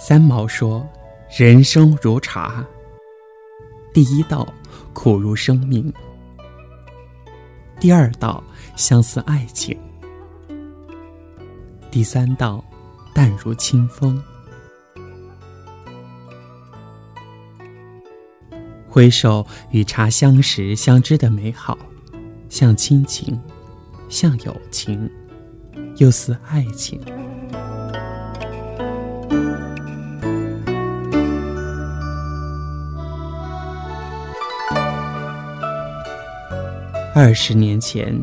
三毛说：“人生如茶，第一道苦如生命，第二道相似爱情，第三道淡如清风。”回首与茶相识相知的美好，像亲情，像友情，又似爱情。二十年前，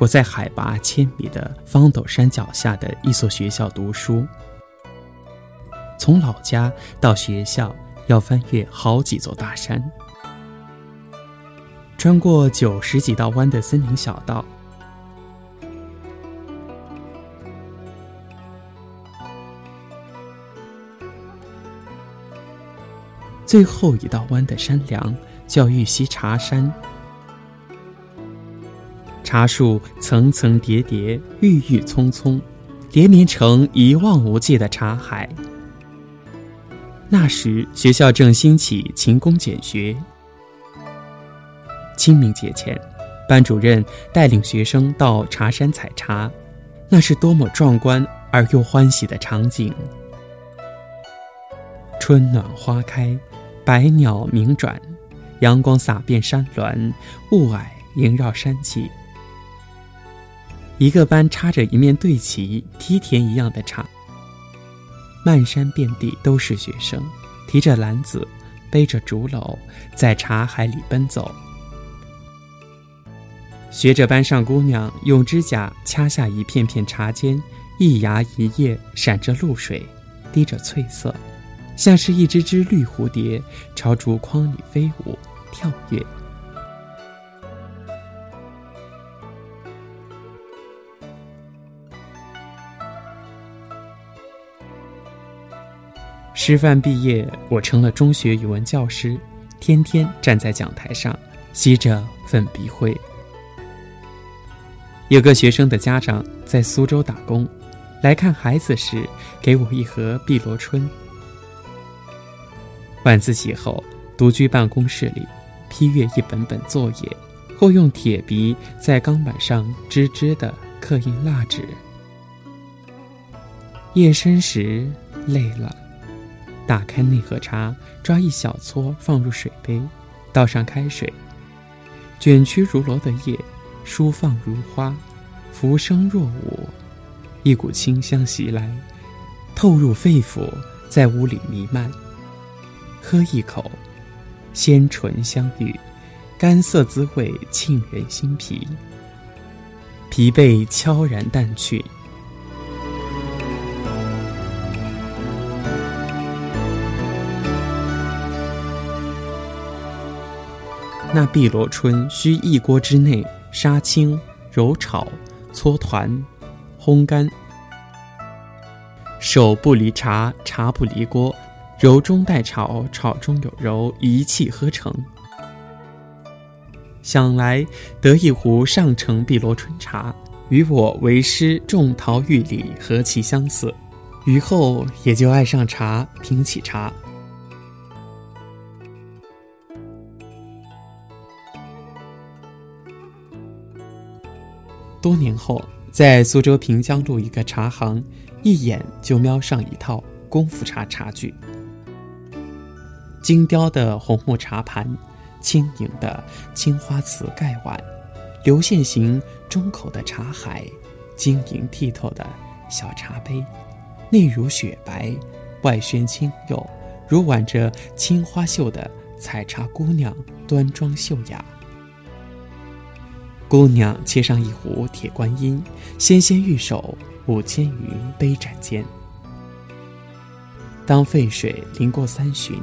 我在海拔千米的方斗山脚下的一所学校读书，从老家到学校。要翻越好几座大山，穿过九十几道弯的森林小道，最后一道弯的山梁叫玉溪茶山。茶树层层叠叠，郁郁葱葱，连绵成一望无际的茶海。那时，学校正兴起勤工俭学。清明节前，班主任带领学生到茶山采茶，那是多么壮观而又欢喜的场景！春暖花开，百鸟鸣转，阳光洒遍山峦，雾霭萦绕山脊。一个班插着一面对旗，梯田一样的茶。漫山遍地都是学生，提着篮子，背着竹篓，在茶海里奔走。学着班上姑娘用指甲掐下一片片茶尖，一芽一叶闪着露水，滴着翠色，像是一只只绿蝴蝶朝竹筐里飞舞跳跃。师范毕业，我成了中学语文教师，天天站在讲台上吸着粉笔灰。有个学生的家长在苏州打工，来看孩子时给我一盒碧螺春。晚自习后，独居办公室里，批阅一本本作业，或用铁笔在钢板上吱吱地刻印蜡纸。夜深时，累了。打开内盒茶，抓一小撮放入水杯，倒上开水，卷曲如螺的叶，舒放如花，浮生若舞，一股清香袭来，透入肺腑，在屋里弥漫。喝一口，鲜醇香郁，甘涩滋味沁人心脾，疲惫悄然淡去。那碧螺春需一锅之内杀青、揉炒、搓团、烘干，手不离茶，茶不离锅，揉中带炒，炒中有揉，一气呵成。想来得一壶上乘碧螺春茶，与我为师种桃育李何其相似，于后也就爱上茶，品起茶。多年后，在苏州平江路一个茶行，一眼就瞄上一套功夫茶茶具。精雕的红木茶盘，轻盈的青花瓷盖碗，流线型中口的茶海，晶莹剔透的小茶杯，内如雪白，外宣青釉，如挽着青花绣的采茶姑娘，端庄秀雅。姑娘切上一壶铁观音，纤纤玉手舞千云杯盏间。当沸水淋过三巡，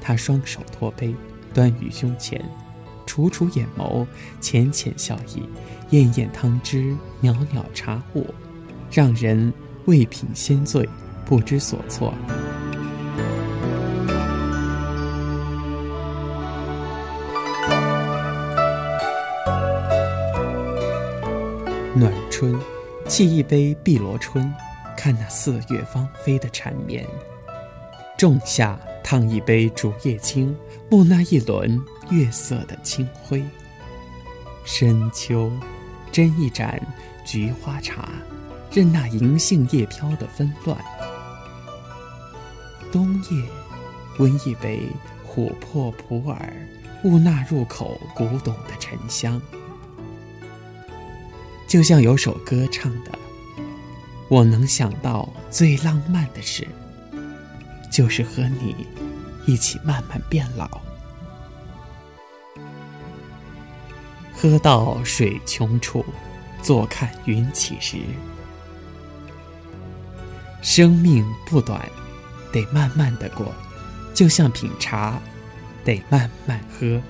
她双手托杯，端于胸前，楚楚眼眸，浅浅笑意，艳艳汤汁，袅袅茶雾，让人未品先醉，不知所措。暖春，沏一杯碧螺春，看那四月芳菲的缠绵，仲夏烫一杯竹叶青，沐那一轮月色的清辉。深秋，斟一盏菊花茶，任那银杏叶飘的纷乱。冬夜，温一杯琥珀普洱，悟那入口古董的沉香。就像有首歌唱的：“我能想到最浪漫的事，就是和你一起慢慢变老。”喝到水穷处，坐看云起时。生命不短，得慢慢的过，就像品茶，得慢慢喝。